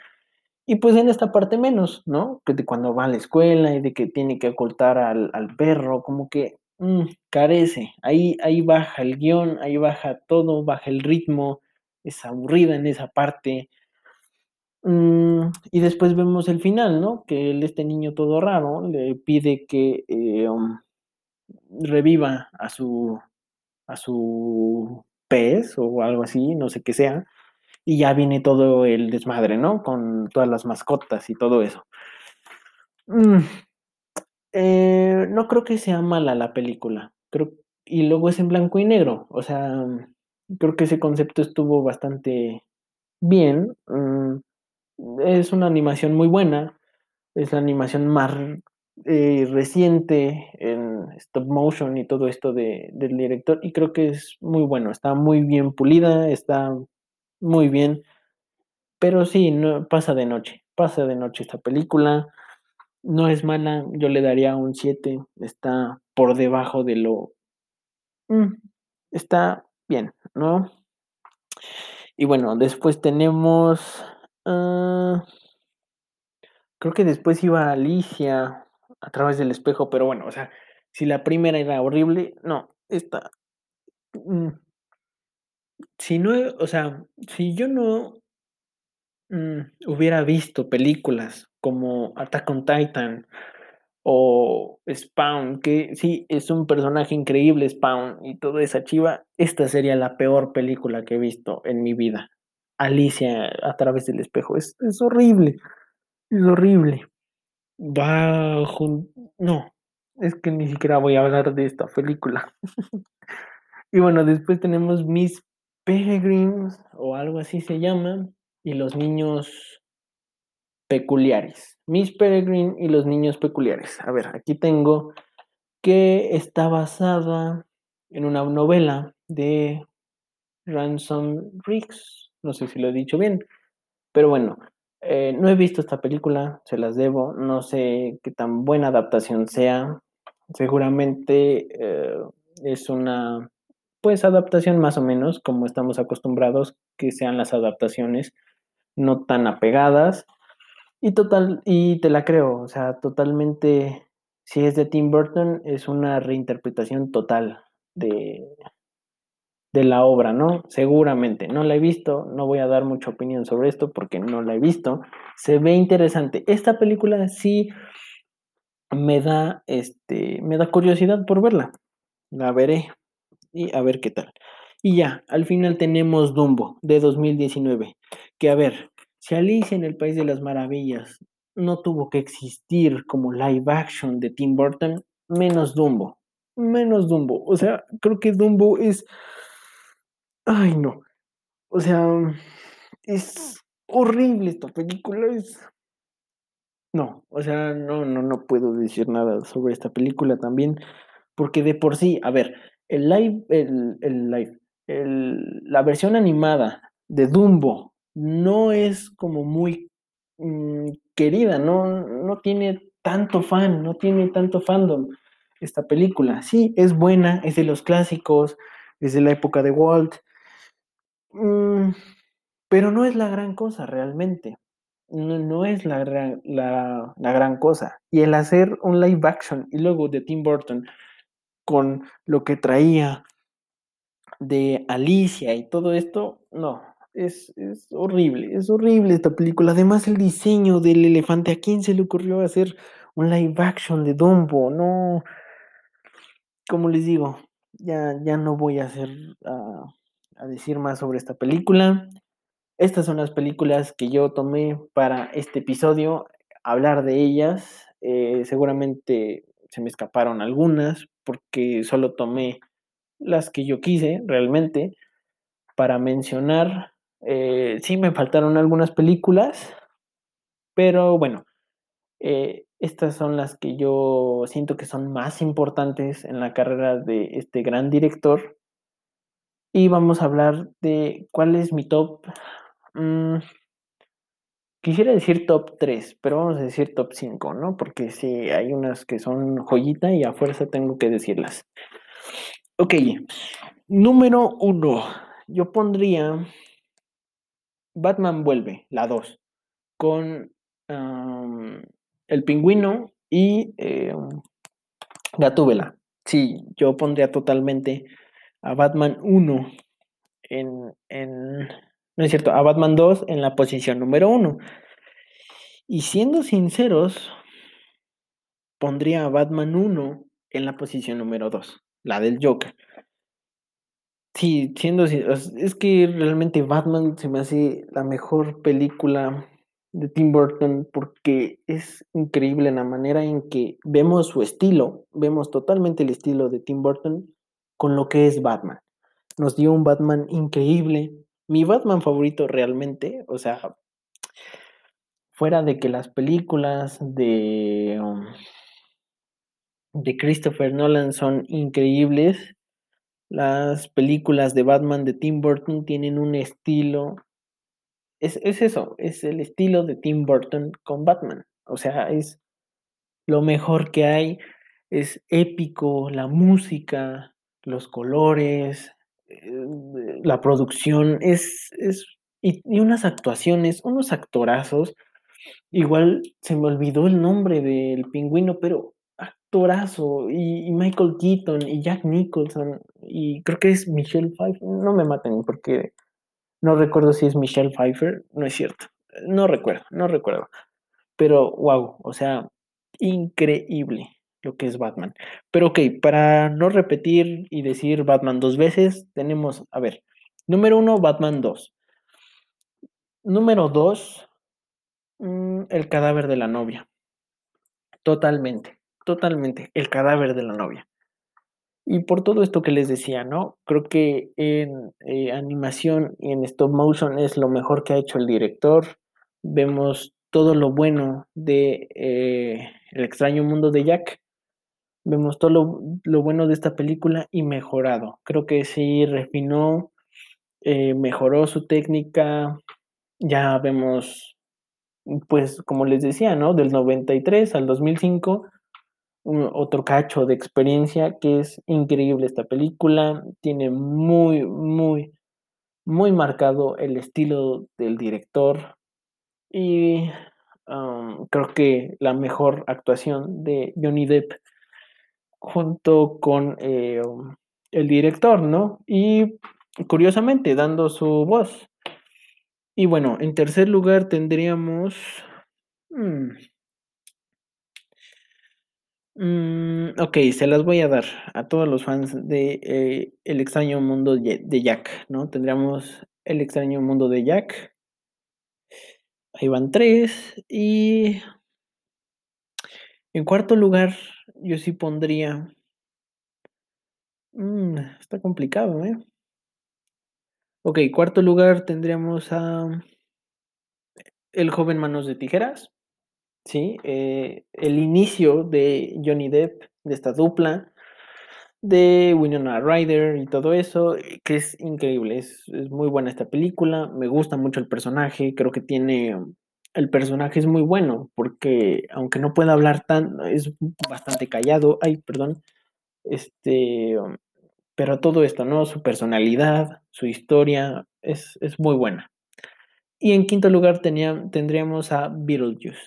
Y pues en esta parte menos, ¿no? Que de cuando va a la escuela y de que tiene que ocultar al, perro, como que mm, carece. Ahí, ahí baja el guion, ahí baja todo, baja el ritmo, es aburrida en esa parte. Mm, y después vemos el final, ¿no? Que este niño todo raro le pide que eh, um, reviva a su, a su pez o algo así, no sé qué sea, y ya viene todo el desmadre, ¿no? Con todas las mascotas y todo eso. Mm, eh, no creo que sea mala la película, creo, y luego es en blanco y negro, o sea, creo que ese concepto estuvo bastante bien. Mm, es una animación muy buena, es la animación más eh, reciente en stop motion y todo esto de, del director y creo que es muy bueno, está muy bien pulida, está muy bien, pero sí, pasa de noche, pasa de noche esta película, no es mala, yo le daría un 7, está por debajo de lo... Mm, está bien, ¿no? Y bueno, después tenemos... Uh, creo que después iba Alicia a través del espejo, pero bueno, o sea, si la primera era horrible, no, esta... Mm, si no, o sea, si yo no mm, hubiera visto películas como Attack on Titan o Spawn, que sí, es un personaje increíble Spawn y toda esa chiva, esta sería la peor película que he visto en mi vida. Alicia a través del espejo, es, es horrible, es horrible. Va, no, es que ni siquiera voy a hablar de esta película. <laughs> y bueno, después tenemos Miss Peregrines o algo así se llama y los niños peculiares. Miss Peregrine y los niños peculiares. A ver, aquí tengo que está basada en una novela de Ransom Riggs. No sé si lo he dicho bien, pero bueno, eh, no he visto esta película, se las debo, no sé qué tan buena adaptación sea. Seguramente eh, es una, pues, adaptación más o menos como estamos acostumbrados que sean las adaptaciones, no tan apegadas. Y total, y te la creo, o sea, totalmente, si es de Tim Burton, es una reinterpretación total de, de la obra, ¿no? Seguramente, no la he visto, no voy a dar mucha opinión sobre esto porque no la he visto. Se ve interesante. Esta película sí me da, este, me da curiosidad por verla. La veré y a ver qué tal. Y ya, al final tenemos Dumbo de 2019, que a ver, si Alicia en el País de las Maravillas no tuvo que existir como live action de Tim Burton, menos Dumbo, menos Dumbo. O sea, creo que Dumbo es Ay, no. O sea, es horrible esta película, es... No, o sea, no, no, no puedo decir nada sobre esta película también, porque de por sí, a ver, el live, el, el live, el, la versión animada de Dumbo no es como muy mm, querida, no, no tiene tanto fan, no tiene tanto fandom esta película. Sí, es buena, es de los clásicos, es de la época de Walt, Mm, pero no es la gran cosa realmente. No, es la gran, la, gran cosa. Y el hacer un live action y luego de Tim Burton con lo que traía de Alicia y todo esto, no, es, es, horrible, es horrible esta película. Además, el diseño del elefante, ¿a quién se le ocurrió hacer un live action de Dumbo? No, como les digo, ya, ya no voy a hacer a decir más sobre esta película. Estas son las películas que yo tomé para este episodio, hablar de ellas. Eh, seguramente se me escaparon algunas porque solo tomé las que yo quise realmente para mencionar. Eh, sí me faltaron algunas películas, pero bueno, eh, estas son las que yo siento que son más importantes en la carrera de este gran director y vamos a hablar de cuál es mi top. Mm, quisiera decir top 3, pero vamos a decir top 5, ¿no? Porque sí, hay unas que son joyita y a fuerza tengo que decirlas. Ok, número 1. Yo pondría Batman vuelve, la 2, con el pingüino y eh, Gatúbela. Sí, yo pondría totalmente a Batman 1 en, en, no es cierto, a Batman 2 en la posición número 1. Y siendo sinceros, pondría a Batman 1 en la posición número 2, la del Joker. Sí, siendo es que realmente Batman se me hace la mejor película de Tim Burton porque es increíble la manera en que vemos su estilo, vemos totalmente el estilo de Tim Burton con lo que es Batman. Nos dio un Batman increíble, mi Batman favorito realmente, o sea, fuera de que las películas de, um, de Christopher Nolan son increíbles, las películas de Batman de Tim Burton tienen un estilo. Es, eso, es el estilo de Tim Burton con Batman. O sea, es lo mejor que hay. Es épico, la música, los colores, eh, la producción, es, es y, y, unas actuaciones, unos actorazos. Igual se me olvidó el nombre del pingüino, pero actorazo. Y, Michael Keaton y Jack Nicholson. Y creo que es Michelle Pfeiffer. No me maten porque no recuerdo si es Michelle Pfeiffer. No es cierto. No recuerdo, no recuerdo. Pero wow, o sea, increíble lo que es Batman. Pero ok, para no repetir y decir Batman dos veces, tenemos, a ver, número uno, Batman 2. Número dos, mm, el cadáver de la novia. Totalmente totalmente el cadáver de la novia. Y por todo esto que les decía, ¿no? Creo que en eh, animación y en stop motion es lo mejor que ha hecho el director. Vemos todo lo bueno de eh, El extraño mundo de Jack. Vemos todo lo, lo, bueno de esta película y mejorado. Creo que sí refinó, eh, mejoró su técnica. Ya vemos, pues como les decía, ¿no? Del 93 al 2005 otro cacho de experiencia que es increíble esta película. Tiene muy, muy, muy marcado el estilo del director y creo que la mejor actuación de Johnny Depp junto con eh, el director, ¿no? Y curiosamente dando su voz. Y bueno, en tercer lugar tendríamos... Mm, Mm, ok, se las voy a dar a todos los fans de eh, El extraño mundo de Jack, ¿no? Tendríamos El extraño mundo de Jack. Ahí van tres. Y en cuarto lugar, yo sí pondría... Mm, está complicado, ¿eh? Ok, cuarto lugar tendríamos a El joven manos de tijeras. ¿sí? Eh, el inicio de Johnny Depp, de esta dupla, de Winona Ryder y todo eso, eh, que es increíble, es, muy buena esta película, me gusta mucho el personaje, creo que tiene, el personaje es muy bueno, porque aunque no pueda hablar tan, es bastante callado, ay, perdón, este, pero todo esto, ¿no? Su personalidad, su historia, es, muy buena. Y en quinto lugar tendríamos a Beetlejuice.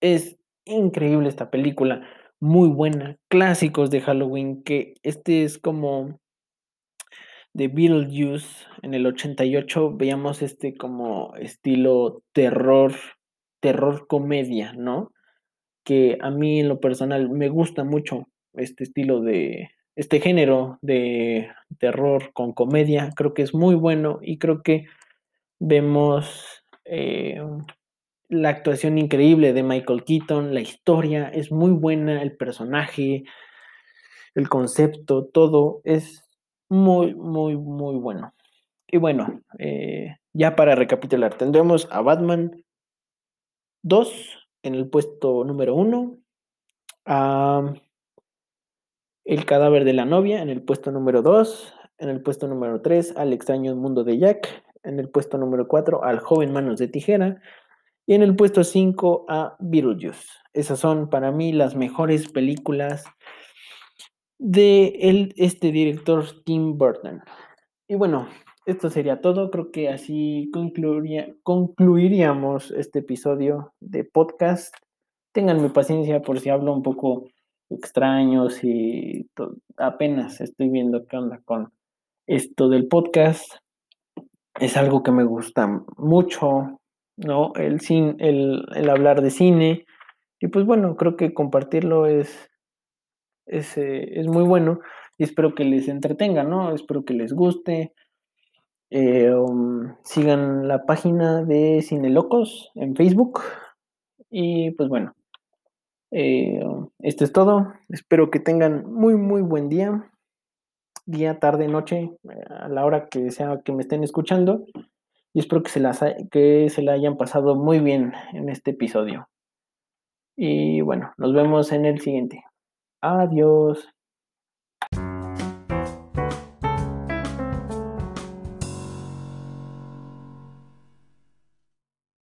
Es increíble esta película, muy buena, clásicos de Halloween, que este es como de Beetlejuice en el 88 veíamos este como estilo terror, terror comedia, ¿no? Que a mí en lo personal me gusta mucho este estilo de, este género de terror con comedia, creo que es muy bueno y creo que vemos eh, la actuación increíble de Michael Keaton, la historia es muy buena, el personaje, el concepto, todo es muy, muy, muy bueno. Y bueno, eh, ya para recapitular, tendremos a Batman 2 en el puesto número 1, a El cadáver de la novia en el puesto número 2, en el puesto número 3 al extraño mundo de Jack, en el puesto número 4 al joven manos de tijera, Y en el puesto 5 a Beetlejuice. Esas son para mí las mejores películas de este director Tim Burton. Y bueno, esto sería todo. Creo que así concluiría, concluiríamos este episodio de podcast. Ténganme paciencia por si hablo un poco extraño, si apenas estoy viendo qué onda con esto del podcast. Es algo que me gusta mucho, ¿no? El, cine, el, el hablar de cine. Y pues bueno, creo que compartirlo es, es, eh, es muy bueno y espero que les entretenga, ¿no? Espero que les guste. Eh, um, sigan la página de Cine Locos en Facebook. Y pues bueno, eh, esto es todo. Espero que tengan muy, muy buen día. Día, tarde, noche, a la hora que sea que me estén escuchando. Y espero que se, que se la hayan pasado muy bien en este episodio. Y bueno, nos vemos en el siguiente. Adiós.